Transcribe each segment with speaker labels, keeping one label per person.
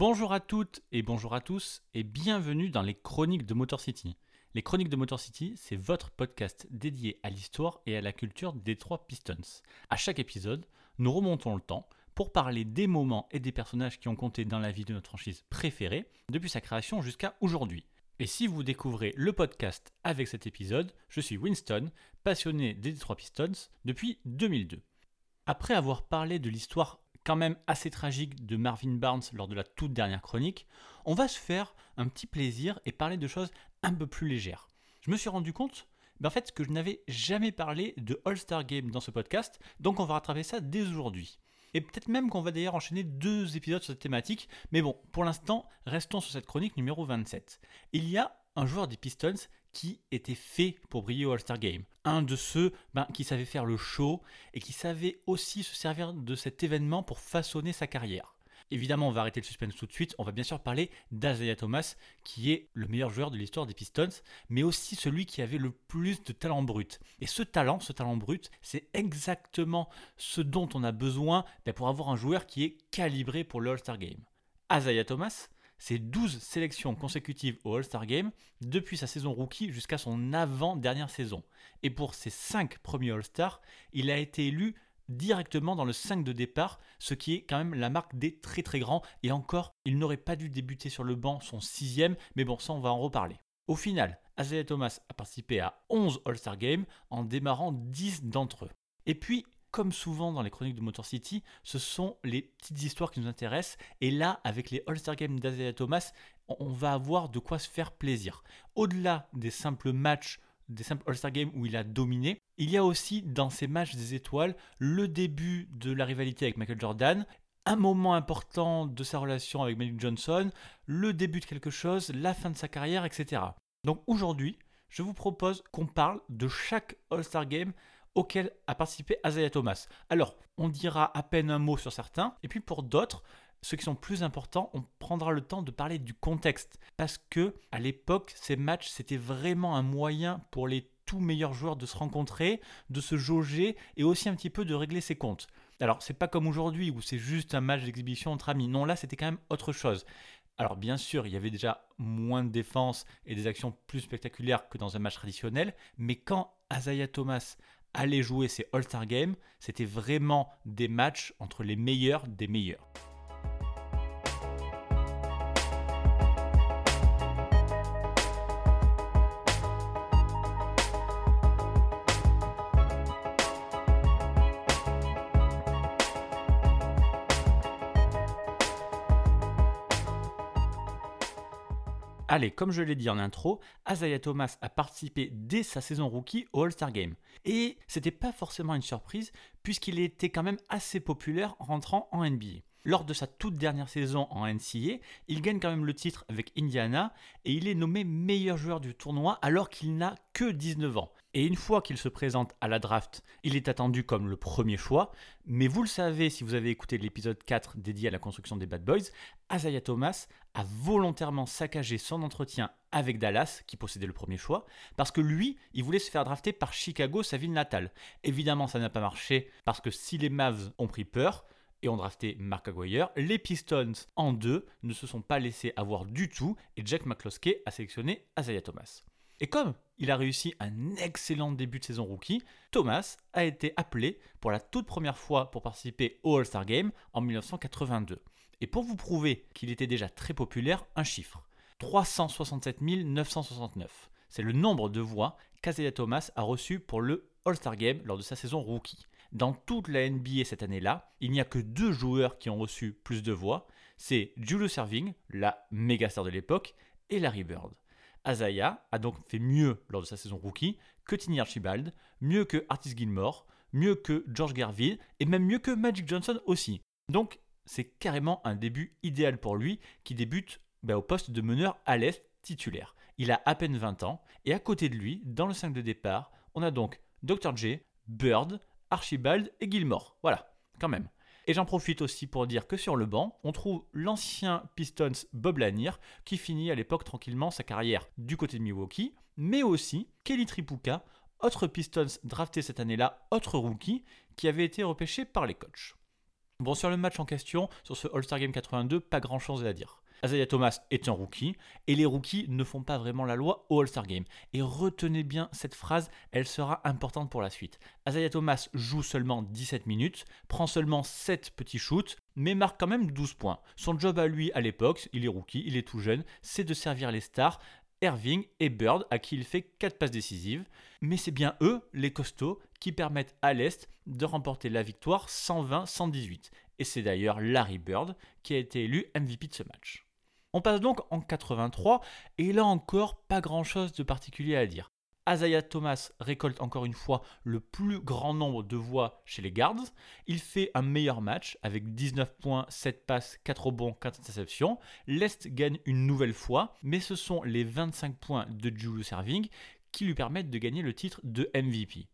Speaker 1: Bonjour à toutes et bonjour à tous et bienvenue dans les Chroniques de Motor City. Les Chroniques de Motor City, c'est votre podcast dédié à l'histoire et à la culture des trois Pistons. À chaque épisode, nous remontons le temps pour parler des moments et des personnages qui ont compté dans la vie de notre franchise préférée depuis sa création jusqu'à aujourd'hui. Et si vous découvrez le podcast avec cet épisode, je suis Winston, passionné des Detroit Pistons depuis 2002. Après avoir parlé de l'histoire quand même assez tragique de Marvin Barnes lors de la toute dernière chronique, on va se faire un petit plaisir et parler de choses un peu plus légères. Je me suis rendu compte ben, en fait, que je n'avais jamais parlé de All-Star Game dans ce podcast, donc on va rattraper ça dès aujourd'hui. Et peut-être même qu'on va d'ailleurs enchaîner deux épisodes sur cette thématique, mais bon, pour l'instant, restons sur cette chronique numéro 27. Il y a un joueur des Pistons qui était fait pour briller au All-Star Game. Un de ceux ben, qui savait faire le show et qui savait aussi se servir de cet événement pour façonner sa carrière. Évidemment, on va arrêter le suspense tout de suite. On va bien sûr parler d'Azaya Thomas, qui est le meilleur joueur de l'histoire des Pistons, mais aussi celui qui avait le plus de talent brut. Et ce talent, ce talent brut, c'est exactement ce dont on a besoin ben, pour avoir un joueur qui est calibré pour le All-Star Game. Azaya Thomas, c'est 12 sélections consécutives au All-Star Game depuis sa saison rookie jusqu'à son avant-dernière saison. Et pour ses 5 premiers All-Stars, il a été élu directement dans le 5 de départ, ce qui est quand même la marque des très très grands. Et encore, il n'aurait pas dû débuter sur le banc son sixième, mais bon, ça on va en reparler. Au final, Isaiah Thomas a participé à 11 All-Star Games en démarrant 10 d'entre eux. Et puis, comme souvent dans les chroniques de Motor City, ce sont les petites histoires qui nous intéressent. Et là, avec les All-Star Games d'Azaya Thomas, on va avoir de quoi se faire plaisir. Au-delà des simples matchs, des simples All-Star Games où il a dominé, il y a aussi dans ces matchs des étoiles le début de la rivalité avec Michael Jordan, un moment important de sa relation avec Magic Johnson, le début de quelque chose, la fin de sa carrière, etc. Donc aujourd'hui, je vous propose qu'on parle de chaque All-Star Game auquel a participé Azaya Thomas. Alors, on dira à peine un mot sur certains, et puis pour d'autres, ceux qui sont plus importants, on prendra le temps de parler du contexte. Parce que, à l'époque, ces matchs, c'était vraiment un moyen pour les tout meilleurs joueurs de se rencontrer, de se jauger et aussi un petit peu de régler ses comptes. Alors, c'est pas comme aujourd'hui où c'est juste un match d'exhibition entre amis. Non, là, c'était quand même autre chose. Alors bien sûr, il y avait déjà moins de défense et des actions plus spectaculaires que dans un match traditionnel, mais quand Azaya Thomas allait jouer ces All-Star Games, c'était vraiment des matchs entre les meilleurs des meilleurs. Allez, comme je l'ai dit en intro, Azaya Thomas a participé dès sa saison rookie au All-Star Game. Et c'était pas forcément une surprise, puisqu'il était quand même assez populaire en rentrant en NBA. Lors de sa toute dernière saison en NCAA, il gagne quand même le titre avec Indiana et il est nommé meilleur joueur du tournoi alors qu'il n'a que 19 ans. Et une fois qu'il se présente à la draft, il est attendu comme le premier choix, mais vous le savez si vous avez écouté l'épisode 4 dédié à la construction des Bad Boys, Azaya Thomas a volontairement saccagé son entretien avec Dallas, qui possédait le premier choix, parce que lui, il voulait se faire drafter par Chicago, sa ville natale. Évidemment, ça n'a pas marché, parce que si les Mavs ont pris peur, et ont drafté Mark Aguirre. Les Pistons, en deux, ne se sont pas laissés avoir du tout et Jack McCloskey a sélectionné Isaiah Thomas. Et comme il a réussi un excellent début de saison rookie, Thomas a été appelé pour la toute première fois pour participer au All-Star Game en 1982. Et pour vous prouver qu'il était déjà très populaire, un chiffre 367 969. C'est le nombre de voix qu'Azaya Thomas a reçu pour le All-Star Game lors de sa saison rookie. Dans toute la NBA cette année-là, il n'y a que deux joueurs qui ont reçu plus de voix. C'est Julius Serving, la méga star de l'époque, et Larry Bird. Azaya a donc fait mieux lors de sa saison rookie que Tiny Archibald, mieux que Artis Gilmore, mieux que George Garville et même mieux que Magic Johnson aussi. Donc c'est carrément un début idéal pour lui qui débute bah, au poste de meneur à l'Est titulaire. Il a à peine 20 ans, et à côté de lui, dans le 5 de départ, on a donc Dr. J, Bird, Archibald et Gilmore. Voilà, quand même. Et j'en profite aussi pour dire que sur le banc, on trouve l'ancien Pistons Bob Lanier, qui finit à l'époque tranquillement sa carrière du côté de Milwaukee, mais aussi Kelly Tripucka, autre Pistons drafté cette année-là, autre rookie, qui avait été repêché par les coachs. Bon, sur le match en question, sur ce All-Star Game 82, pas grand-chose à dire. Isaiah Thomas est un rookie, et les rookies ne font pas vraiment la loi au All-Star Game. Et retenez bien cette phrase, elle sera importante pour la suite. Isaiah Thomas joue seulement 17 minutes, prend seulement 7 petits shoots, mais marque quand même 12 points. Son job à lui à l'époque, il est rookie, il est tout jeune, c'est de servir les stars, Irving et Bird, à qui il fait 4 passes décisives. Mais c'est bien eux, les costauds, qui permettent à l'Est de remporter la victoire 120-118. Et c'est d'ailleurs Larry Bird qui a été élu MVP de ce match. On passe donc en 83, et là encore, pas grand chose de particulier à dire. Azaya Thomas récolte encore une fois le plus grand nombre de voix chez les Guards. Il fait un meilleur match avec 19 points, 7 passes, 4 rebonds, 4 interceptions. L'Est gagne une nouvelle fois, mais ce sont les 25 points de Julius Serving qui lui permettent de gagner le titre de MVP.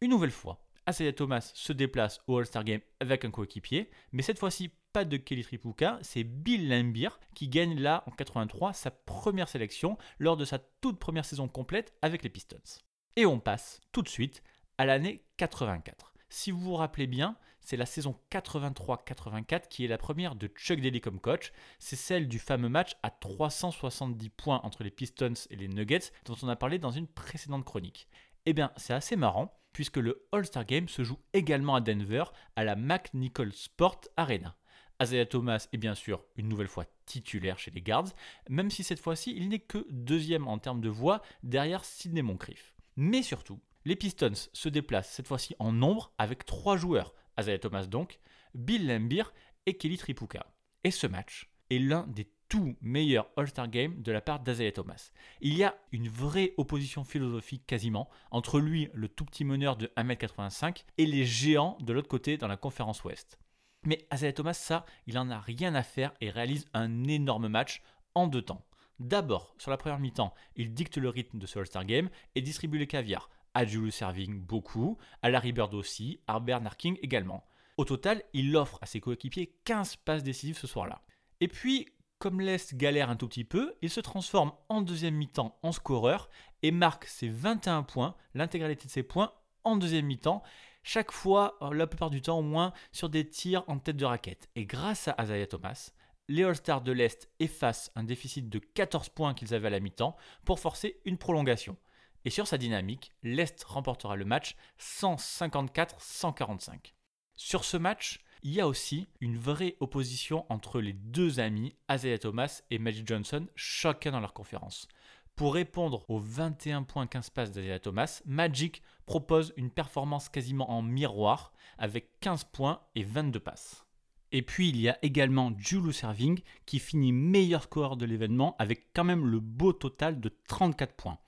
Speaker 1: Une nouvelle fois, Asaya Thomas se déplace au All-Star Game avec un coéquipier, mais cette fois-ci pas de Kelly Tripucka, c'est Bill Lambier qui gagne là en 83 sa première sélection lors de sa toute première saison complète avec les Pistons. Et on passe tout de suite à l'année 84. Si vous vous rappelez bien, c'est la saison 83-84 qui est la première de Chuck Daly comme coach. C'est celle du fameux match à 370 points entre les Pistons et les Nuggets dont on a parlé dans une précédente chronique. Eh bien, c'est assez marrant puisque le All-Star Game se joue également à Denver à la McNichol Sport Arena. Isaiah Thomas est bien sûr une nouvelle fois titulaire chez les Guards, même si cette fois-ci il n'est que deuxième en termes de voix derrière Sidney Moncrief. Mais surtout, les Pistons se déplacent cette fois-ci en nombre avec trois joueurs, Isaiah Thomas donc, Bill Lambier et Kelly Tripucka. Et ce match est l'un des tout meilleurs All-Star Games de la part d'Azaya Thomas. Il y a une vraie opposition philosophique quasiment entre lui, le tout petit meneur de 1m85, et les géants de l'autre côté dans la conférence Ouest. Mais Azalea Thomas, ça, il en a rien à faire et réalise un énorme match en deux temps. D'abord, sur la première mi-temps, il dicte le rythme de ce All-Star Game et distribue les caviar. À Julius Serving beaucoup, à Larry Bird aussi, à Bernard King également. Au total, il offre à ses coéquipiers 15 passes décisives ce soir-là. Et puis, comme l'Est galère un tout petit peu, il se transforme en deuxième mi-temps en scoreur et marque ses 21 points, l'intégralité de ses points en deuxième mi-temps chaque fois, euh, la plupart du temps au moins, sur des tirs en tête de raquette. Et grâce à Isaiah Thomas, les All-Stars de l'Est effacent un déficit de 14 points qu'ils avaient à la mi-temps pour forcer une prolongation. Et sur sa dynamique, l'Est remportera le match 154-145. Sur ce match, il y a aussi une vraie opposition entre les deux amis, Isaiah Thomas et Magic Johnson, chacun dans leur conférence. Pour répondre aux 21 points 15 passes d'Azia Thomas, Magic propose une performance quasiment en miroir avec 15 points et 22 passes. Et puis il y a également Julius Serving qui finit meilleur scoreur de l'événement avec quand même le beau total de 34 points.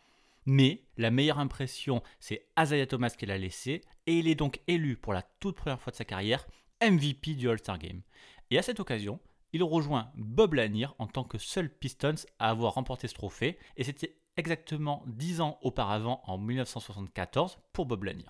Speaker 1: Mais la meilleure impression, c'est Azaya Thomas qui l'a laissé et il est donc élu pour la toute première fois de sa carrière MVP du All-Star Game. Et à cette occasion, il rejoint Bob Lanier en tant que seul Pistons à avoir remporté ce trophée, et c'était exactement 10 ans auparavant, en 1974, pour Bob Lanier.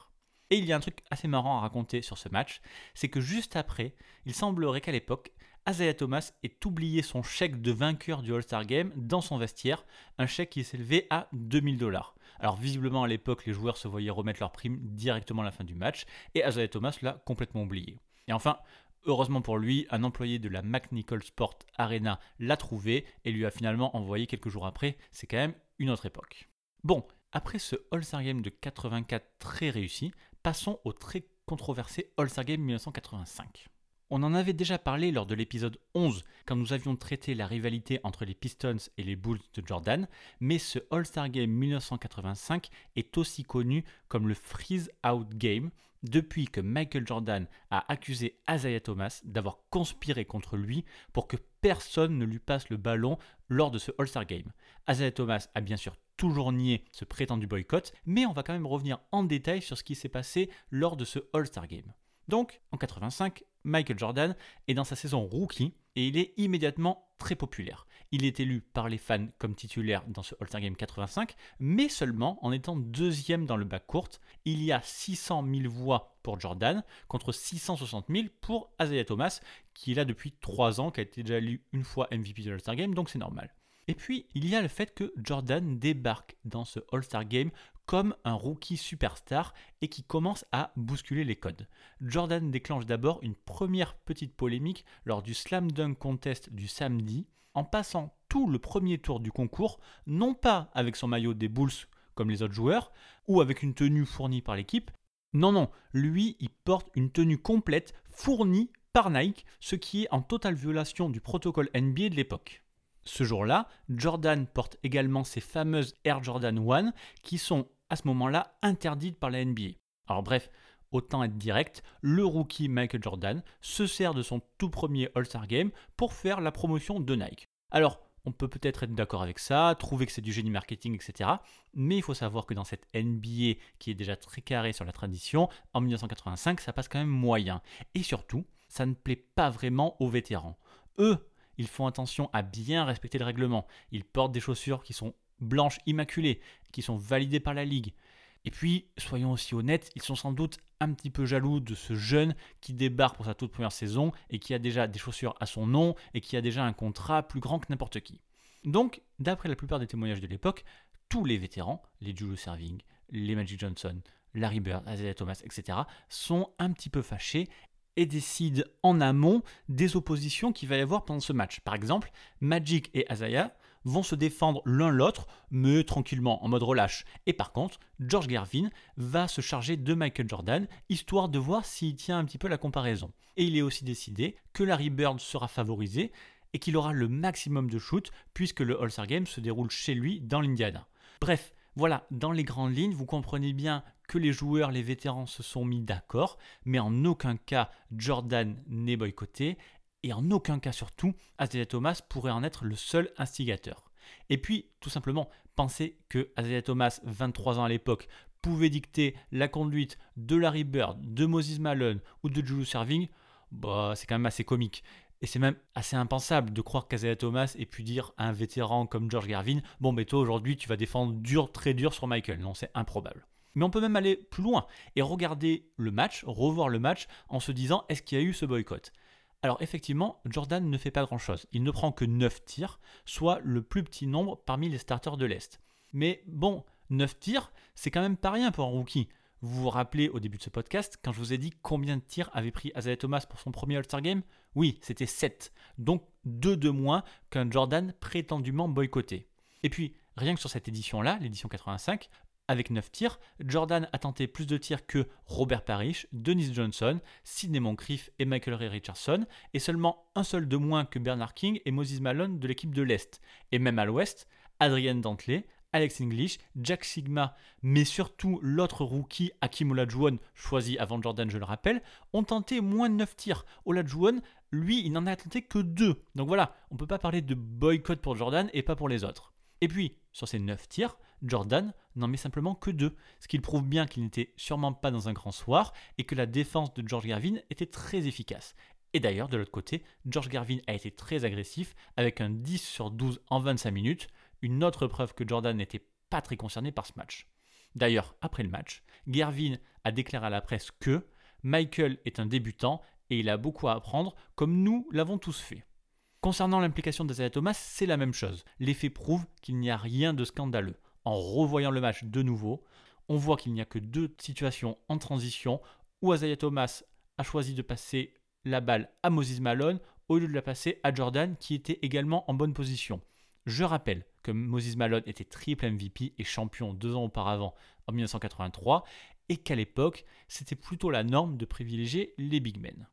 Speaker 1: Et il y a un truc assez marrant à raconter sur ce match, c'est que juste après, il semblerait qu'à l'époque, Isaiah Thomas ait oublié son chèque de vainqueur du All-Star Game dans son vestiaire, un chèque qui s'élevait à 2000 dollars. Alors visiblement à l'époque, les joueurs se voyaient remettre leur prime directement à la fin du match, et Isaiah Thomas l'a complètement oublié. Et enfin, Heureusement pour lui, un employé de la McNichol Sport Arena l'a trouvé et lui a finalement envoyé quelques jours après. C'est quand même une autre époque. Bon, après ce All-Star Game de 84 très réussi, passons au très controversé All-Star Game 1985. On en avait déjà parlé lors de l'épisode 11 quand nous avions traité la rivalité entre les Pistons et les Bulls de Jordan, mais ce All-Star Game 1985 est aussi connu comme le Freeze Out Game depuis que Michael Jordan a accusé Isaiah Thomas d'avoir conspiré contre lui pour que personne ne lui passe le ballon lors de ce All-Star Game. Isaiah Thomas a bien sûr toujours nié ce prétendu boycott, mais on va quand même revenir en détail sur ce qui s'est passé lors de ce All-Star Game. Donc, en 85, Michael Jordan est dans sa saison rookie et il est immédiatement très populaire. Il est élu par les fans comme titulaire dans ce All-Star Game 85, mais seulement en étant deuxième dans le backcourt. Il y a 600 000 voix pour Jordan contre 660 000 pour Isaiah Thomas, qui est là depuis 3 ans, qui a été déjà élu une fois MVP de l'All-Star Game, donc c'est normal. Et puis, il y a le fait que Jordan débarque dans ce All-Star Game comme un rookie superstar et qui commence à bousculer les codes. Jordan déclenche d'abord une première petite polémique lors du Slam Dunk Contest du samedi en passant tout le premier tour du concours, non pas avec son maillot des Bulls comme les autres joueurs, ou avec une tenue fournie par l'équipe. Non, non, lui, il porte une tenue complète fournie par Nike, ce qui est en totale violation du protocole NBA de l'époque. Ce jour-là, Jordan porte également ses fameuses Air Jordan 1 qui sont à ce moment-là interdites par la NBA. Alors bref, autant être direct, le rookie Michael Jordan se sert de son tout premier All-Star Game pour faire la promotion de Nike. Alors, on peut peut-être être, d'accord avec ça, trouver que c'est du génie marketing, etc. Mais il faut savoir que dans cette NBA qui est déjà très carrée sur la tradition, en 1985, ça passe quand même moyen. Et surtout, ça ne plaît pas vraiment aux vétérans. Eux, ils font attention à bien respecter le règlement. Ils portent des chaussures qui sont blanches immaculées, qui sont validées par la ligue. Et puis, soyons aussi honnêtes, ils sont sans doute un petit peu jaloux de ce jeune qui débarque pour sa toute première saison et qui a déjà des chaussures à son nom et qui a déjà un contrat plus grand que n'importe qui. Donc, d'après la plupart des témoignages de l'époque, tous les vétérans, les Julius Serving, les Magic Johnson, Larry Bird, Isaiah Thomas, etc., sont un petit peu fâchés et décident en amont des oppositions qu'il va y avoir pendant ce match. Par exemple, Magic et Isaiah vont se défendre l'un l'autre, mais tranquillement, en mode relâche. Et par contre, George Gervin va se charger de Michael Jordan, histoire de voir s'il tient un petit peu la comparaison. Et il est aussi décidé que Larry Bird sera favorisé et qu'il aura le maximum de shoot, puisque le All-Star Game se déroule chez lui dans l'Indiana. Bref, voilà, dans les grandes lignes, vous comprenez bien que les joueurs, les vétérans se sont mis d'accord, mais en aucun cas Jordan n'est boycotté, et en aucun cas surtout Isaiah Thomas pourrait en être le seul instigateur. Et puis, tout simplement, penser que Isaiah Thomas, 23 ans à l'époque, pouvait dicter la conduite de Larry Bird, de Moses Malone ou de Julius Serving, bah, c'est quand même assez comique. Et c'est même assez impensable de croire qu'Azaya Thomas ait pu dire à un vétéran comme George Garvin Bon, mais toi aujourd'hui tu vas défendre dur, très dur sur Michael. Non, c'est improbable. Mais on peut même aller plus loin et regarder le match, revoir le match en se disant Est-ce qu'il y a eu ce boycott? Alors effectivement, Jordan ne fait pas grand-chose. Il ne prend que 9 tirs, soit le plus petit nombre parmi les starters de l'Est. Mais bon, 9 tirs, c'est quand même pas rien pour un rookie. Vous vous rappelez au début de ce podcast, quand je vous ai dit combien de tirs avait pris Isaiah Thomas pour son premier All-Star Game? Oui, c'était 7. Donc 2 de moins qu'un Jordan prétendument boycotté. Et puis, rien que sur cette édition-là, l'édition 85, avec 9 tirs, Jordan a tenté plus de tirs que Robert Parrish, Dennis Johnson, Sidney Moncrief et Michael Ray Richardson, et seulement un seul de moins que Bernard King et Moses Malone de l'équipe de l'Est. Et même à l'Ouest, Adrian Dantley, Alex English, Jack Sigma, mais surtout l'autre rookie Hakim Olajuwon, choisi avant Jordan, je le rappelle, ont tenté moins de 9 tirs. Olajuwon, lui, il n'en a tenté que 2. Donc voilà, on ne peut pas parler de boycott pour Jordan et pas pour les autres. Et puis, sur ces 9 tirs, Jordan n'en met simplement que 2, ce qui prouve bien qu'il n'était sûrement pas dans un grand soir et que la défense de George Garvin était très efficace. Et d'ailleurs, de l'autre côté, George Garvin a été très agressif avec un 10 sur 12 en 25 minutes, une autre preuve que Jordan n'était pas très concerné par ce match. D'ailleurs, après le match, Gervin a déclaré à la presse que Michael est un débutant et il a beaucoup à apprendre, comme nous l'avons tous fait. Concernant l'implication d'Azaya Thomas, c'est la même chose. Les faits prouvent qu'il n'y a rien de scandaleux. En revoyant le match de nouveau, on voit qu'il n'y a que deux situations en transition où Azaya Thomas a choisi de passer la balle à Moses Malone au lieu de la passer à Jordan qui était également en bonne position. Je rappelle que Moses Malone était triple MVP et champion deux ans auparavant, en 1983, et qu'à l'époque, c'était plutôt la norme de privilégier les big men.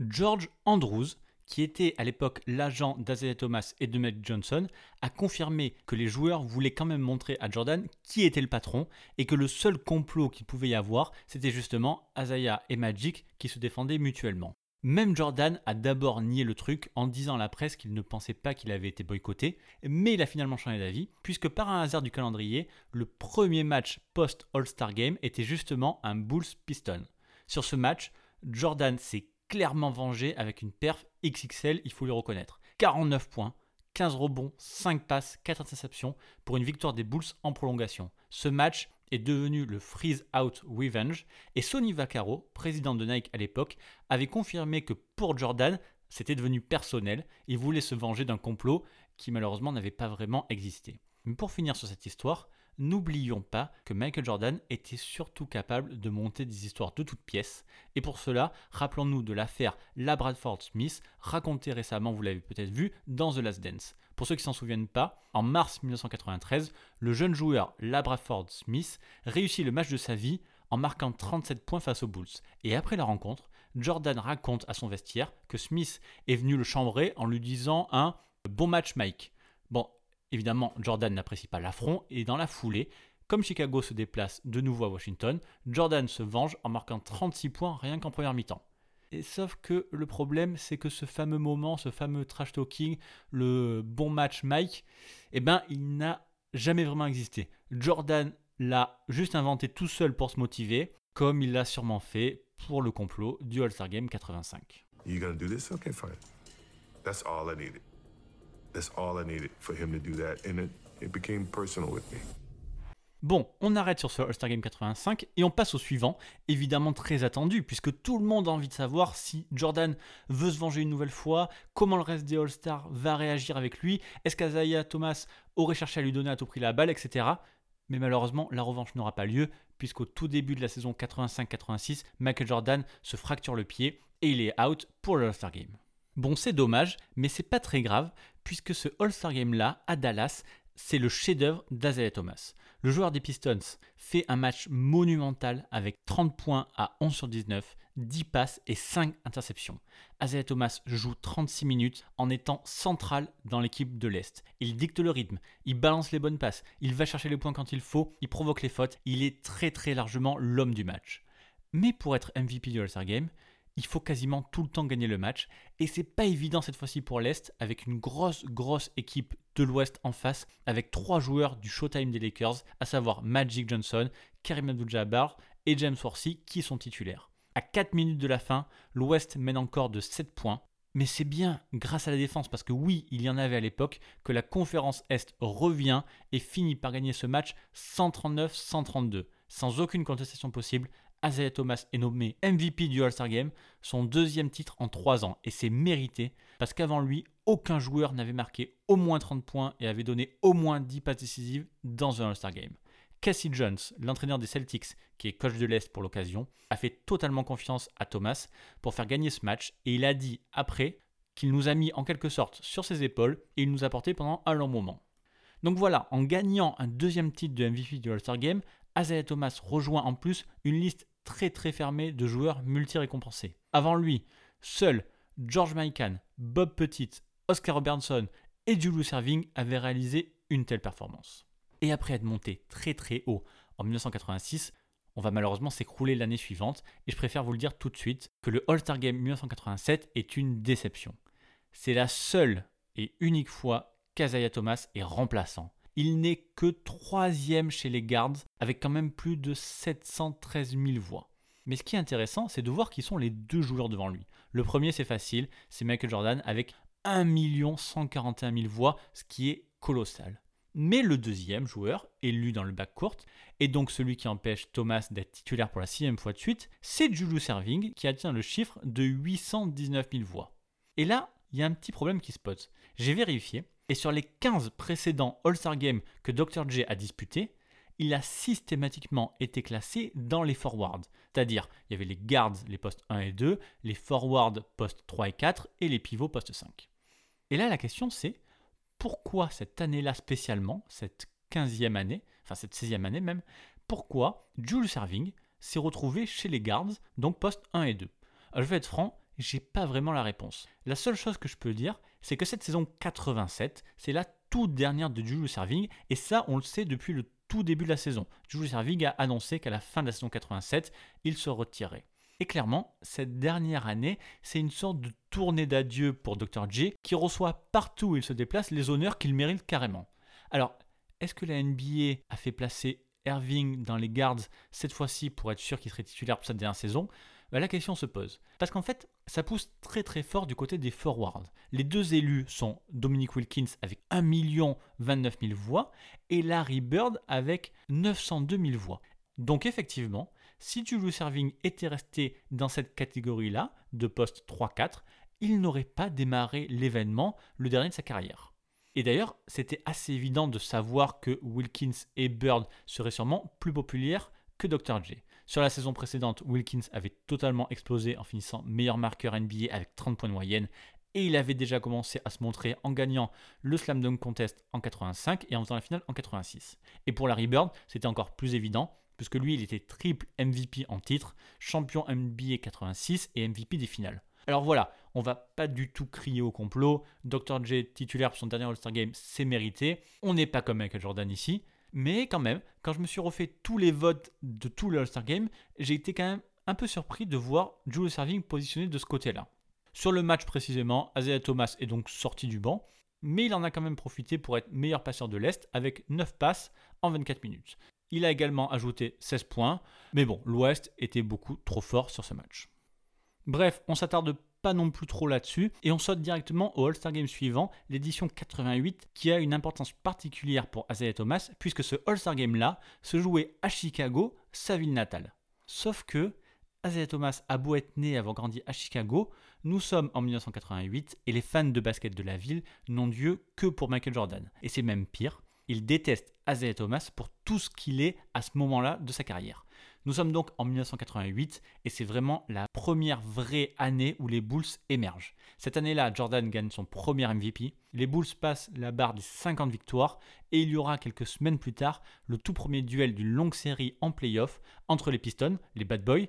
Speaker 1: George Andrews, qui était à l'époque l'agent d'Azaya Thomas et de Magic Johnson, a confirmé que les joueurs voulaient quand même montrer à Jordan qui était le patron et que le seul complot qu'il pouvait y avoir, c'était justement Azaya et Magic qui se défendaient mutuellement. Même Jordan a d'abord nié le truc en disant à la presse qu'il ne pensait pas qu'il avait été boycotté, mais il a finalement changé d'avis, puisque par un hasard du calendrier, le premier match post-All-Star Game était justement un Bulls Piston. Sur ce match, Jordan s'est clairement vengé avec une perf XXL, il faut le reconnaître. 49 points, 15 rebonds, 5 passes, 4 interceptions pour une victoire des Bulls en prolongation. Ce match est devenu le Freeze Out Revenge et Sonny Vaccaro, président de Nike à l'époque, avait confirmé que pour Jordan, c'était devenu personnel, il voulait se venger d'un complot qui malheureusement n'avait pas vraiment existé. Pour finir sur cette histoire, n'oublions pas que Michael Jordan était surtout capable de monter des histoires de toutes pièces. Et pour cela, rappelons-nous de l'affaire Labradford Smith, racontée récemment, vous l'avez peut-être vu, dans The Last Dance. Pour ceux qui s'en souviennent pas, en mars 1993, le jeune joueur Labradford Smith réussit le match de sa vie en marquant 37 points face aux Bulls. Et après la rencontre, Jordan raconte à son vestiaire que Smith est venu le chambrer en lui disant un bon match Mike. Bon, évidemment, Jordan n'apprécie pas l'affront et dans la foulée, comme Chicago se déplace de nouveau à Washington, Jordan se venge en marquant 36 points rien qu'en première mi-temps. Et sauf que le problème, c'est que ce fameux moment, ce fameux trash talking, le bon match Mike, eh ben, il n'a jamais vraiment existé. Jordan l'a juste inventé tout seul pour se motiver, comme il l'a sûrement fait pour le complot du All-Star Game 85.
Speaker 2: You gonna do this? Okay, fine. That's all I needed. That's all I needed for him to do that. And it, became personal with me.
Speaker 1: Bon, on arrête sur ce All-Star Game 85 et on passe au suivant, évidemment très attendu, puisque tout le monde a envie de savoir si Jordan veut se venger une nouvelle fois, comment le reste des All-Stars va réagir avec lui, est-ce qu'Azaya Thomas aurait cherché à lui donner à tout prix la balle, etc. Mais malheureusement, la revanche n'aura pas lieu, puisqu'au tout début de la saison 85-86, Michael Jordan se fracture le pied et il est out pour le All-Star Game. Bon, c'est dommage, mais c'est pas très grave, puisque ce All-Star Game-là, à Dallas, c'est le chef-d'œuvre d'Azaya Thomas. Le joueur des Pistons fait un match monumental avec 30 points à 11 sur 19, 10 passes et 5 interceptions. Azaya Thomas joue 36 minutes en étant central dans l'équipe de l'Est. Il dicte le rythme, il balance les bonnes passes, il va chercher les points quand il faut, il provoque les fautes, il est très très largement l'homme du match. Mais pour être MVP du All-Star Game, il faut quasiment tout le temps gagner le match. Et c'est pas évident cette fois-ci pour l'Est, avec une grosse, grosse équipe de l'Ouest en face, avec trois joueurs du Showtime des Lakers, à savoir Magic Johnson, Karim Abdul-Jabbar et James Worthy, qui sont titulaires. À 4 minutes de la fin, l'Ouest mène encore de 7 points. Mais c'est bien grâce à la défense, parce que oui, il y en avait à l'époque, que la conférence Est revient et finit par gagner ce match 139-132, sans aucune contestation possible, Isaiah Thomas est nommé MVP du All-Star Game, son deuxième titre en 3 ans, et c'est mérité parce qu'avant lui, aucun joueur n'avait marqué au moins 30 points et avait donné au moins 10 passes décisives dans un All-Star Game. Cassie Jones, l'entraîneur des Celtics, qui est coach de l'Est pour l'occasion, a fait totalement confiance à Thomas pour faire gagner ce match et il a dit après qu'il nous a mis en quelque sorte sur ses épaules et il nous a porté pendant un long moment. Donc voilà, en gagnant un deuxième titre de MVP du All-Star Game, Isaiah Thomas rejoint en plus une liste très très fermé de joueurs multi-récompensés. Avant lui, seuls George Mikan, Bob Petit, Oscar Robertson et Julius Serving avaient réalisé une telle performance. Et après être monté très très haut en 1986, on va malheureusement s'écrouler l'année suivante, et je préfère vous le dire tout de suite que le All-Star Game 1987 est une déception. C'est la seule et unique fois qu'Azaya Thomas est remplaçant. Il n'est que troisième chez les Guards, avec quand même plus de 713 000 voix. Mais ce qui est intéressant, c'est de voir qui sont les deux joueurs devant lui. Le premier, c'est facile, c'est Michael Jordan avec 1 141 000 voix, ce qui est colossal. Mais le deuxième joueur, élu dans le backcourt, et donc celui qui empêche Thomas d'être titulaire pour la sixième fois de suite, c'est Julius Serving qui atteint le chiffre de 819 000 voix. Et là, il y a un petit problème qui se pose. J'ai vérifié, et sur les 15 précédents All-Star Games que Dr. J a disputés, il a systématiquement été classé dans les forwards. C'est-à-dire, il y avait les guards, les postes 1 et 2, les forwards postes 3 et 4 et les pivots postes 5. Et là, la question c'est pourquoi cette année-là spécialement, cette 15e année, enfin cette 16e année même, pourquoi Jules Serving s'est retrouvé chez les guards, donc postes 1 et 2 Alors, Je vais être franc, j'ai pas vraiment la réponse. La seule chose que je peux dire, c'est que cette saison 87, c'est la toute dernière de Julius Serving, et ça, on le sait depuis le tout début de la saison. Julius Serving a annoncé qu'à la fin de la saison 87, il se retirait. Et clairement, cette dernière année, c'est une sorte de tournée d'adieu pour Dr. J, qui reçoit partout où il se déplace les honneurs qu'il mérite carrément. Alors, est-ce que la NBA a fait placer Irving dans les guards cette fois-ci pour être sûr qu'il serait titulaire pour cette dernière saison? Bah, La question se pose. Parce qu'en fait, ça pousse très très fort du côté des forwards. Les deux élus sont Dominic Wilkins avec 1 29 000 voix et Larry Bird avec 902 000 voix. Donc effectivement, si Julius Serving était resté dans cette catégorie-là, de poste 3-4, il n'aurait pas démarré l'événement le dernier de sa carrière. Et d'ailleurs, c'était assez évident de savoir que Wilkins et Bird seraient sûrement plus populaires que Dr. J. Sur la saison précédente, Wilkins avait totalement explosé en finissant meilleur marqueur NBA avec 30 points de moyenne et il avait déjà commencé à se montrer en gagnant le Slam Dunk Contest en 85 et en faisant la finale en 86. Et pour Larry Bird, c'était encore plus évident puisque lui, il était triple MVP en titre, champion NBA 86 et MVP des finales. Alors voilà, on va pas du tout crier au complot. Dr. J titulaire pour son dernier All-Star Game, c'est mérité. On n'est pas comme Michael Jordan ici. Mais quand même, quand je me suis refait tous les votes de tout le All-Star Game, j'ai été quand même un peu surpris de voir Julius Serving positionné de ce côté-là. Sur le match précisément, Isaiah Thomas est donc sorti du banc, mais il en a quand même profité pour être meilleur passeur de l'Est avec 9 passes en 24 minutes. Il a également ajouté 16 points, mais bon, l'Ouest était beaucoup trop fort sur ce match. Bref, on s'attarde pas non plus trop là-dessus et on saute directement au All-Star Game suivant, l'édition 88, qui a une importance particulière pour Isaiah Thomas puisque ce All-Star Game-là se jouait à Chicago, sa ville natale. Sauf que Isaiah Thomas a beau être né et avoir grandi à Chicago, nous sommes en 1988 et les fans de basket de la ville n'ont Dieu que pour Michael Jordan. Et c'est même pire, ils détestent Isaiah Thomas pour tout ce qu'il est à ce moment-là de sa carrière. Nous sommes donc en 1988 et c'est vraiment la première vraie année où les Bulls émergent. Cette année-là, Jordan gagne son premier MVP, les Bulls passent la barre des 50 victoires et il y aura quelques semaines plus tard le tout premier duel d'une longue série en playoff entre les Pistons, les Bad Boys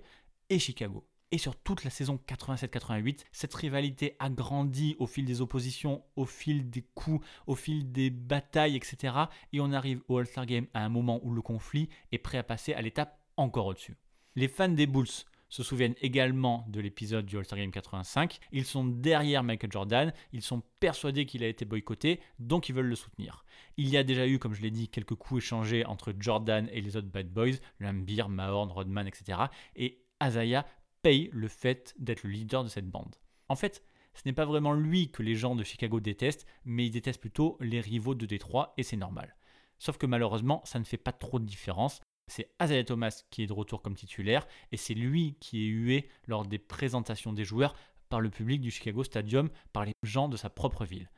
Speaker 1: et Chicago. Et sur toute la saison 87-88, cette rivalité a grandi au fil des oppositions, au fil des coups, au fil des batailles, etc. Et on arrive au All-Star Game à un moment où le conflit est prêt à passer à l'étape encore au-dessus. Les fans des Bulls se souviennent également de l'épisode du All-Star Game 85. Ils sont derrière Michael Jordan, ils sont persuadés qu'il a été boycotté, donc ils veulent le soutenir. Il y a déjà eu, comme je l'ai dit, quelques coups échangés entre Jordan et les autres Bad Boys, Lambir, Mahorn, Rodman, etc. Et Azaya paye le fait d'être le leader de cette bande. En fait, ce n'est pas vraiment lui que les gens de Chicago détestent, mais ils détestent plutôt les rivaux de Détroit, et c'est normal. Sauf que malheureusement, ça ne fait pas trop de différence. C'est Azalea Thomas qui est de retour comme titulaire, et c'est lui qui est hué lors des présentations des joueurs par le public du Chicago Stadium, par les gens de sa propre ville.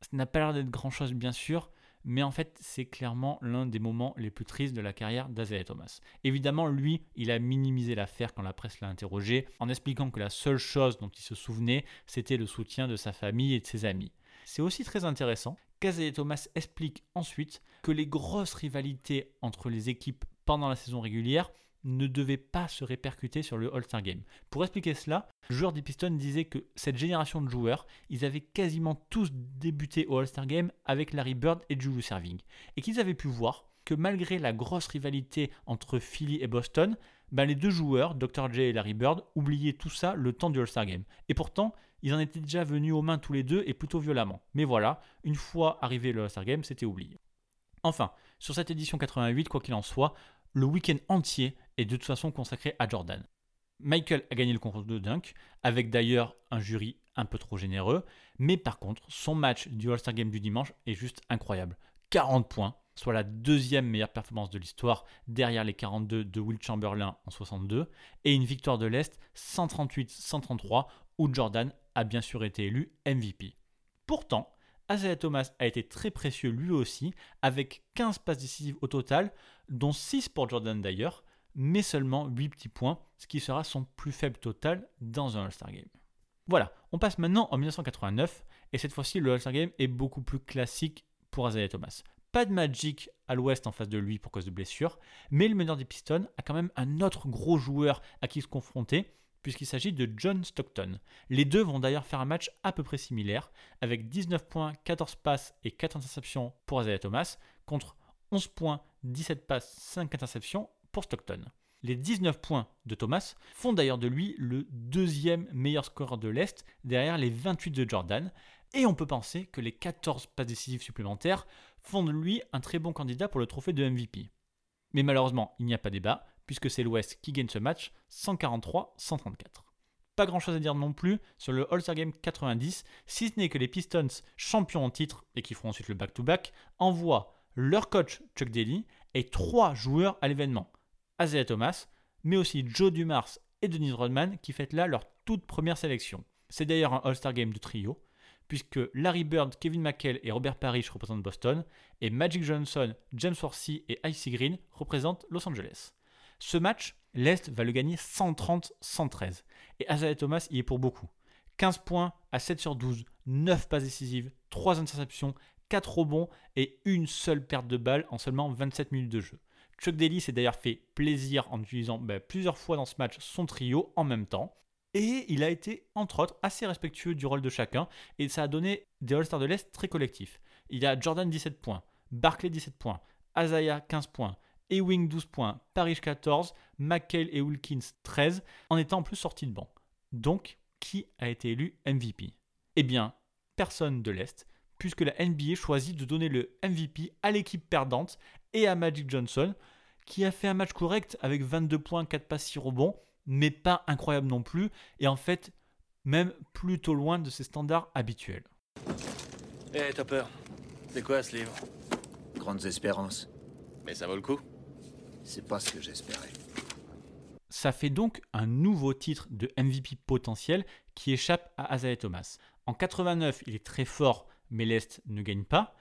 Speaker 1: Ça n'a pas l'air d'être grand-chose bien sûr, mais en fait c'est clairement l'un des moments les plus tristes de la carrière d'Azalea Thomas. Évidemment, lui, il a minimisé l'affaire quand la presse l'a interrogé, en expliquant que la seule chose dont il se souvenait, c'était le soutien de sa famille et de ses amis. C'est aussi très intéressant qu'Azalea Thomas explique ensuite que les grosses rivalités entre les équipes pendant la saison régulière ne devait pas se répercuter sur le All-Star Game. Pour expliquer cela, le joueur des Pistons disait que cette génération de joueurs, ils avaient quasiment tous débuté au All-Star Game avec Larry Bird et Julius Serving. Et qu'ils avaient pu voir que malgré la grosse rivalité entre Philly et Boston, ben les deux joueurs, Dr. J et Larry Bird, oubliaient tout ça le temps du All-Star Game. Et pourtant, ils en étaient déjà venus aux mains tous les deux et plutôt violemment. Mais voilà, une fois arrivé le All-Star Game, c'était oublié. Enfin, sur cette édition 88, quoi qu'il en soit, le week-end entier est de toute façon consacré à Jordan. Michael a gagné le concours de dunk, avec d'ailleurs un jury un peu trop généreux, mais par contre, son match du All-Star Game du dimanche est juste incroyable. 40 points, soit la deuxième meilleure performance de l'histoire, derrière les 42 de Will Chamberlain en 62, et une victoire de l'Est 138-133, où Jordan a bien sûr été élu MVP. Pourtant, Isaiah Thomas a été très précieux lui aussi, avec 15 passes décisives au total, dont 6 pour Jordan d'ailleurs, mais seulement 8 petits points, ce qui sera son plus faible total dans un All-Star Game. Voilà, on passe maintenant en 1989, et cette fois-ci le All-Star Game est beaucoup plus classique pour Isaiah Thomas. Pas de Magic à l'ouest en face de lui pour cause de blessure, mais le meneur des Pistons a quand même un autre gros joueur à qui se confronter, puisqu'il s'agit de John Stockton. Les deux vont d'ailleurs faire un match à peu près similaire, avec 19 points, 14 passes et 4 interceptions pour Isaiah Thomas, contre 11 points, 17 passes, 5 interceptions pour Stockton. Les 19 points de Thomas font d'ailleurs de lui le deuxième meilleur scoreur de l'Est derrière les 28 de Jordan, et on peut penser que les 14 passes décisives supplémentaires font de lui un très bon candidat pour le trophée de MVP. Mais malheureusement, il n'y a pas débat, puisque c'est l'Ouest qui gagne ce match 143-134. Pas grand chose à dire non plus sur le All-Star Game 90, si ce n'est que les Pistons, champions en titre et qui feront ensuite le back-to-back, envoient leur coach Chuck Daly et trois joueurs à l'événement. Isaiah Thomas, mais aussi Joe Dumars et Denise Rodman qui fêtent là leur toute première sélection. C'est d'ailleurs un All-Star Game de trio, puisque Larry Bird, Kevin McHale et Robert Parrish représentent Boston, et Magic Johnson, James Worthy et Icy Green représentent Los Angeles. Ce match, l'Est va le gagner 130-113, et Isaiah Thomas y est pour beaucoup. 15 points à 7 sur 12, 9 passes décisives, 3 interceptions, 4 rebonds et une seule perte de balle en seulement 27 minutes de jeu. Chuck Daly s'est d'ailleurs fait plaisir en utilisant ben, plusieurs fois dans ce match son trio en même temps. Et il a été, entre autres, assez respectueux du rôle de chacun. Et ça a donné des All-Stars de l'Est très collectifs. Il y a Jordan 17 points, Barclay 17 points, Azaya 15 points, Ewing 12 points, Parrish 14, McHale et Wilkins 13, en étant en plus sortis de banc. Donc, qui a été élu MVP Eh bien, personne de l'Est, puisque la NBA choisit de donner le MVP à l'équipe perdante et à Magic Johnson, qui a fait un match correct avec 22 points, 4 passes, 6 rebonds, mais pas incroyable non plus, et en fait, même plutôt loin de ses standards habituels.
Speaker 3: Eh, hey, Topper, c'est quoi ce livre?
Speaker 4: Grandes espérances.
Speaker 3: Mais ça vaut le coup
Speaker 4: C'est pas ce que j'espérais.
Speaker 1: Ça fait donc un nouveau titre de MVP potentiel qui échappe à Isaiah Thomas. En 89, il est très fort, mais l'Est ne gagne pas.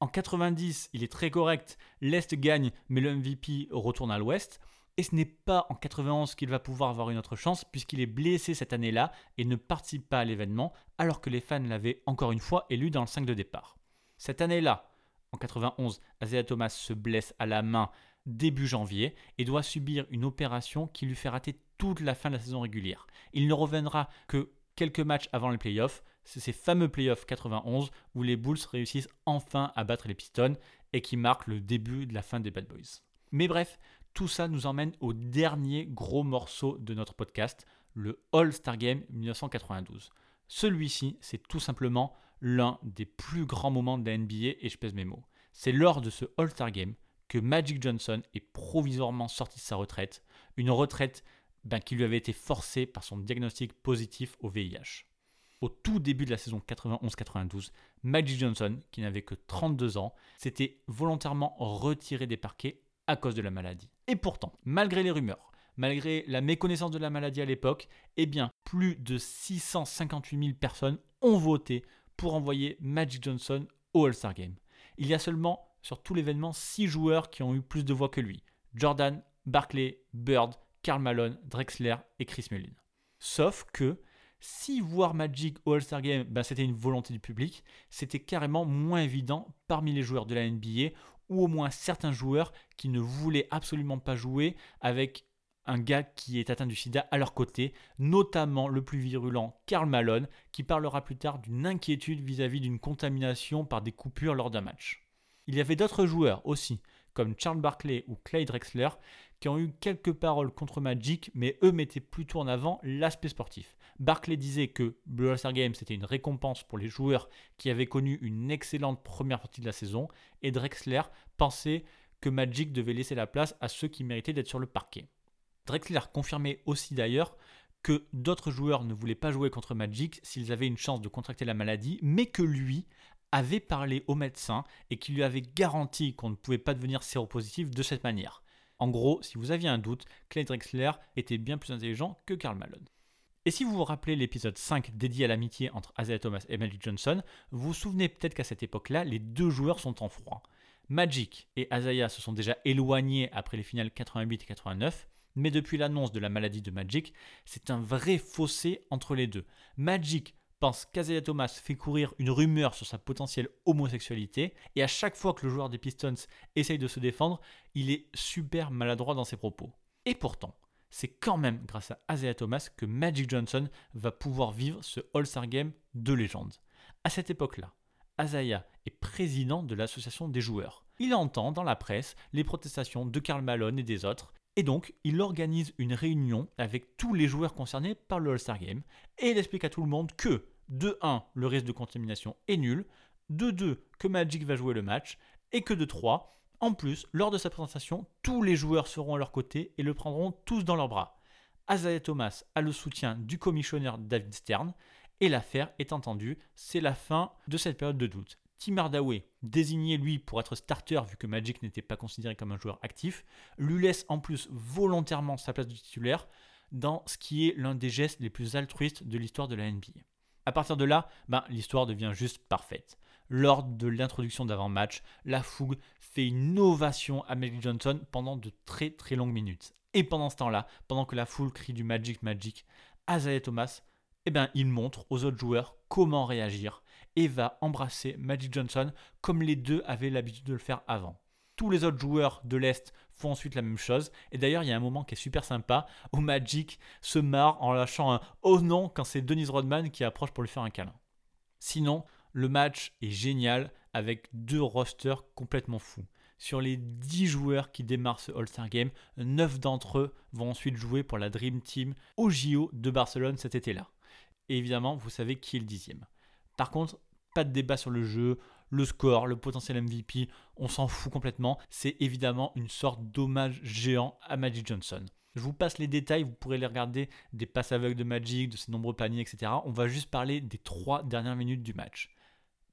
Speaker 1: En 90, il est très correct, l'Est gagne, mais le MVP retourne à l'Ouest. Et ce n'est pas en 91 qu'il va pouvoir avoir une autre chance, puisqu'il est blessé cette année-là et ne participe pas à l'événement, alors que les fans l'avaient encore une fois élu dans le 5 de départ. Cette année-là, en 91, Isaiah Thomas se blesse à la main début janvier et doit subir une opération qui lui fait rater toute la fin de la saison régulière. Il ne reviendra que quelques matchs avant les playoffs, c'est ces fameux playoffs 91 où les Bulls réussissent enfin à battre les Pistons et qui marquent le début de la fin des Bad Boys. Mais bref, tout ça nous emmène au dernier gros morceau de notre podcast, le All-Star Game 1992. Celui-ci, c'est tout simplement l'un des plus grands moments de la NBA et je pèse mes mots. C'est lors de ce All-Star Game que Magic Johnson est provisoirement sorti de sa retraite, une retraite ben, qui lui avait été forcée par son diagnostic positif au VIH. Au tout début de la saison 91-92, Magic Johnson, qui n'avait que 32 ans, s'était volontairement retiré des parquets à cause de la maladie. Et pourtant, malgré les rumeurs, malgré la méconnaissance de la maladie à l'époque, eh bien, plus de 658 000 personnes ont voté pour envoyer Magic Johnson au All-Star Game. Il y a seulement, sur tout l'événement, 6 joueurs qui ont eu plus de voix que lui. Jordan, Barclay, Bird, Karl Malone, Drexler et Chris Mullin. Sauf que, si voir Magic au All-Star Game, ben c'était une volonté du public, c'était carrément moins évident parmi les joueurs de la NBA ou au moins certains joueurs qui ne voulaient absolument pas jouer avec un gars qui est atteint du sida à leur côté, notamment le plus virulent Karl Malone, qui parlera plus tard d'une inquiétude vis-à-vis d'une contamination par des coupures lors d'un match. Il y avait d'autres joueurs aussi, comme Charles Barkley ou Clay Drexler, qui ont eu quelques paroles contre Magic, mais eux mettaient plutôt en avant l'aspect sportif. Barclay disait que le All-Star Game une récompense pour les joueurs qui avaient connu une excellente première partie de la saison, et Drexler pensait que Magic devait laisser la place à ceux qui méritaient d'être sur le parquet. Drexler confirmait aussi d'ailleurs que d'autres joueurs ne voulaient pas jouer contre Magic s'ils avaient une chance de contracter la maladie, mais que lui avait parlé au médecin et qu'il lui avait garanti qu'on ne pouvait pas devenir séropositif de cette manière. En gros, si vous aviez un doute, Clay Drexler était bien plus intelligent que Karl Malone. Et si vous vous rappelez l'épisode 5 dédié à l'amitié entre Isaiah Thomas et Magic Johnson, vous vous souvenez peut-être qu'à cette époque-là, les deux joueurs sont en froid. Magic et Isaiah se sont déjà éloignés après les finales 88 et 89, mais depuis l'annonce de la maladie de Magic, c'est un vrai fossé entre les deux. Magic pense qu'Azaya Thomas fait courir une rumeur sur sa potentielle homosexualité, et à chaque fois que le joueur des Pistons essaye de se défendre, il est super maladroit dans ses propos. Et pourtant, c'est quand même grâce à Azaya Thomas que Magic Johnson va pouvoir vivre ce All-Star Game de légende. À cette époque-là, Azaya est président de l'association des joueurs. Il entend dans la presse les protestations de Karl Malone et des autres, et donc, il organise une réunion avec tous les joueurs concernés par le All-Star Game et il explique à tout le monde que, de 1, le risque de contamination est nul, de 2, que Magic va jouer le match et que de 3, En plus, lors de sa présentation, tous les joueurs seront à leur côté et le prendront tous dans leurs bras. Isaiah Thomas a le soutien du commissionneur David Stern et l'affaire est entendue, c'est la fin de cette période de doute. Tim Hardaway, désigné lui pour être starter vu que Magic n'était pas considéré comme un joueur actif, lui laisse en plus volontairement sa place de titulaire dans ce qui est l'un des gestes les plus altruistes de l'histoire de la NBA. À partir de là, ben, l'histoire devient juste parfaite. Lors de l'introduction d'avant-match, la fougue fait une ovation à Magic Johnson pendant de très très longues minutes. Et pendant ce temps-là, pendant que la foule crie du Magic Magic, Isaiah Thomas, eh ben, il montre aux autres joueurs comment réagir et va embrasser Magic Johnson comme les deux avaient l'habitude de le faire avant. Tous les autres joueurs de l'Est font ensuite la même chose. Et d'ailleurs, il y a un moment qui est super sympa où Magic se marre en lâchant un Oh non quand c'est Denise Rodman qui approche pour lui faire un câlin. Sinon, le match est génial avec deux rosters complètement fous. Sur les 10 joueurs qui démarrent ce All-Star Game, 9 d'entre eux vont ensuite jouer pour la Dream Team au JO de Barcelone cet été-là. Et évidemment, vous savez qui est le dixième. Par contre, pas de débat sur le jeu, le score, le potentiel MVP, on s'en fout complètement. C'est évidemment une sorte d'hommage géant à Magic Johnson. Je vous passe les détails, vous pourrez les regarder des passes aveugles de Magic, de ses nombreux paniers, etc. On va juste parler des trois dernières minutes du match.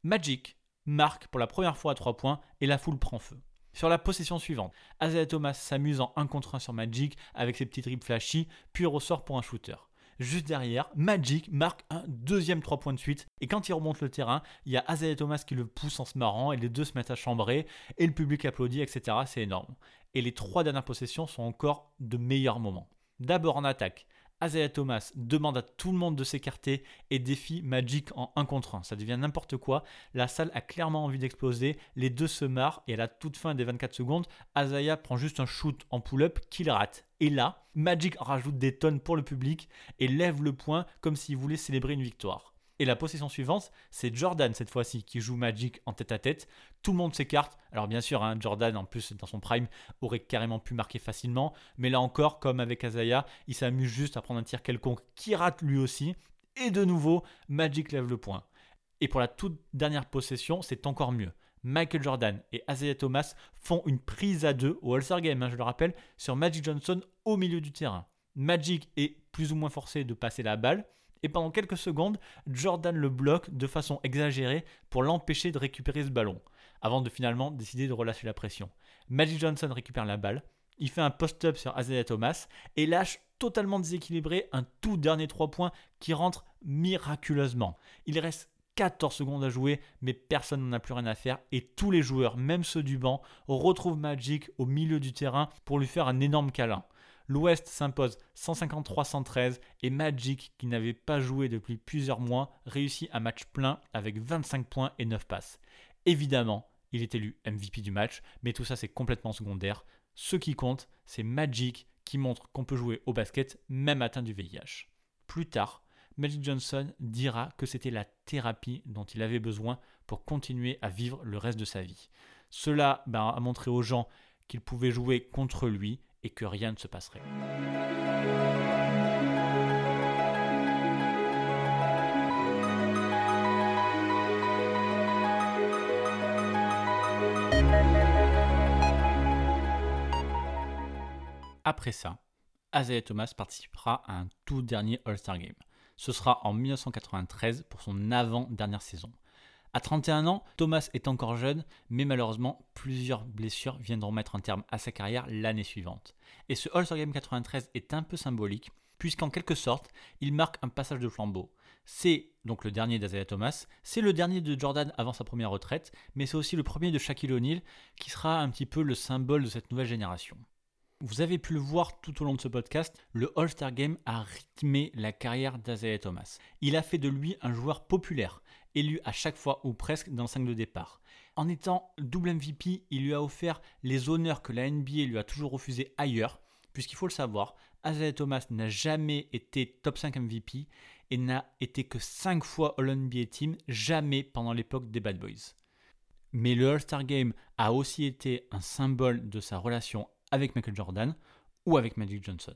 Speaker 1: Magic marque pour la première fois à 3 points et la foule prend feu. Sur la possession suivante, Isaiah Thomas s'amuse en 1 contre 1 sur Magic avec ses petits dribbles flashy, puis ressort pour un shooter. Juste derrière, Magic marque un deuxième 3 points de suite. Et quand il remonte le terrain, il y a Isaiah Thomas qui le pousse en se marrant et les deux se mettent à chambrer et le public applaudit, etc. C'est énorme. Et les trois dernières possessions sont encore de meilleurs moments. D'abord en attaque, Isaiah Thomas demande à tout le monde de s'écarter et défie Magic en 1 contre 1. Ça devient n'importe quoi. La salle a clairement envie d'exploser. Les deux se marrent et à la toute fin des 24 secondes, Isaiah prend juste un shoot en pull-up qu'il rate. Et là, Magic rajoute des tonnes pour le public et lève le point comme s'il voulait célébrer une victoire. Et la possession suivante, c'est Jordan cette fois-ci qui joue Magic en tête à tête. Tout le monde s'écarte. Alors bien sûr, hein, Jordan en plus dans son prime aurait carrément pu marquer facilement. Mais là encore, comme avec Azaya, il s'amuse juste à prendre un tir quelconque qui rate lui aussi. Et de nouveau, Magic lève le point. Et pour la toute dernière possession, c'est encore mieux. Michael Jordan et Azaya Thomas font une prise à deux au All-Star Game, hein, je le rappelle, sur Magic Johnson au milieu du terrain. Magic est plus ou moins forcé de passer la balle, et pendant quelques secondes, Jordan le bloque de façon exagérée pour l'empêcher de récupérer ce ballon, avant de finalement décider de relâcher la pression. Magic Johnson récupère la balle, il fait un post-up sur Isaiah Thomas et lâche totalement déséquilibré un tout dernier 3 points qui rentre miraculeusement. Il reste 14 secondes à jouer, mais personne n'en a plus rien à faire et tous les joueurs, même ceux du banc, retrouvent Magic au milieu du terrain pour lui faire un énorme câlin. L'Ouest s'impose 153-113 et Magic, qui n'avait pas joué depuis plusieurs mois, réussit un match plein avec 25 points et 9 passes. Évidemment, il est élu MVP du match, mais tout ça c'est complètement secondaire. Ce qui compte, c'est Magic qui montre qu'on peut jouer au basket même atteint du VIH. Plus tard, Magic Johnson dira que c'était la thérapie dont il avait besoin pour continuer à vivre le reste de sa vie. Cela ben, a montré aux gens qu'il pouvait jouer contre lui et que rien ne se passerait. Après ça, Isaiah Thomas participera à un tout dernier All-Star Game. Ce sera en 1993 pour son avant-dernière saison. À 31 ans, Thomas est encore jeune, mais malheureusement, plusieurs blessures viendront mettre un terme à sa carrière l'année suivante. Et ce All-Star Game 93 est un peu symbolique, puisqu'en quelque sorte, il marque un passage de flambeau. C'est donc le dernier d'Azaya Thomas, c'est le dernier de Jordan avant sa première retraite, mais c'est aussi le premier de Shaquille O'Neal, qui sera un petit peu le symbole de cette nouvelle génération. Vous avez pu le voir tout au long de ce podcast, le All-Star Game a rythmé la carrière d'Azaya Thomas. Il a fait de lui un joueur populaire, élu à chaque fois ou presque dans le 5 de départ. En étant double MVP, il lui a offert les honneurs que la NBA lui a toujours refusés ailleurs, puisqu'il faut le savoir, Isaiah Thomas n'a jamais été top 5 MVP et n'a été que 5 fois All-NBA Team, jamais pendant l'époque des Bad Boys. Mais le All-Star Game a aussi été un symbole de sa relation avec Michael Jordan ou avec Magic Johnson.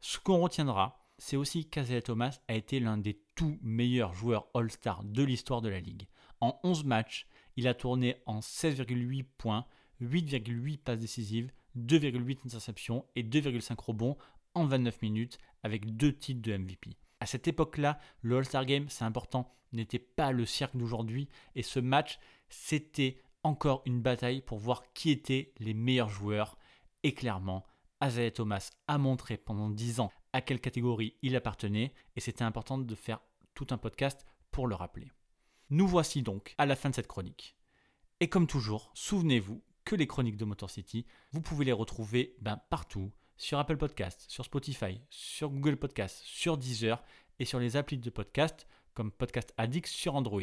Speaker 1: Ce qu'on retiendra, c'est aussi qu'Isaiah Thomas a été l'un des tout meilleurs joueurs All-Star de l'histoire de la ligue. En 11 matchs, il a tourné en 16,8 points, 8,8 passes décisives, 2,8 interceptions et 2,5 rebonds en 29 minutes avec deux titres de MVP. À cette époque-là, le All-Star Game, c'est important, n'était pas le cirque d'aujourd'hui et ce match, c'était encore une bataille pour voir qui étaient les meilleurs joueurs. Et clairement, Isaiah Thomas a montré pendant 10 ans à quelle catégorie il appartenait et c'était important de faire tout un podcast pour le rappeler. Nous voici donc à la fin de cette chronique. Et comme toujours, souvenez-vous que les chroniques de Motor City, vous pouvez les retrouver ben, partout, sur Apple Podcast, sur Spotify, sur Google Podcast, sur Deezer et sur les applis de podcast comme Podcast Addict sur Android.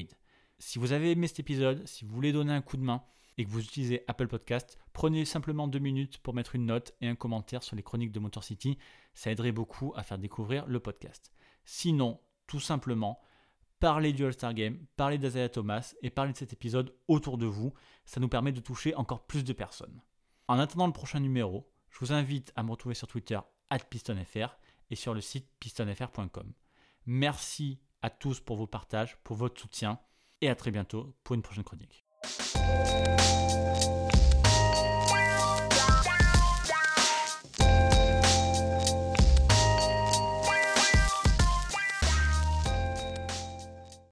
Speaker 1: Si vous avez aimé cet épisode, si vous voulez donner un coup de main et que vous utilisez Apple Podcast, prenez simplement deux minutes pour mettre une note et un commentaire sur les chroniques de Motor City. Ça aiderait beaucoup à faire découvrir le podcast. Sinon, tout simplement, parlez du All-Star Game, parlez d'Azaya Thomas et parlez de cet épisode autour de vous. Ça nous permet de toucher encore plus de personnes. En attendant le prochain numéro, je vous invite à me retrouver sur Twitter pistonfr et sur le site pistonfr.com. Merci à tous pour vos partages, pour votre soutien et à très bientôt pour une prochaine chronique.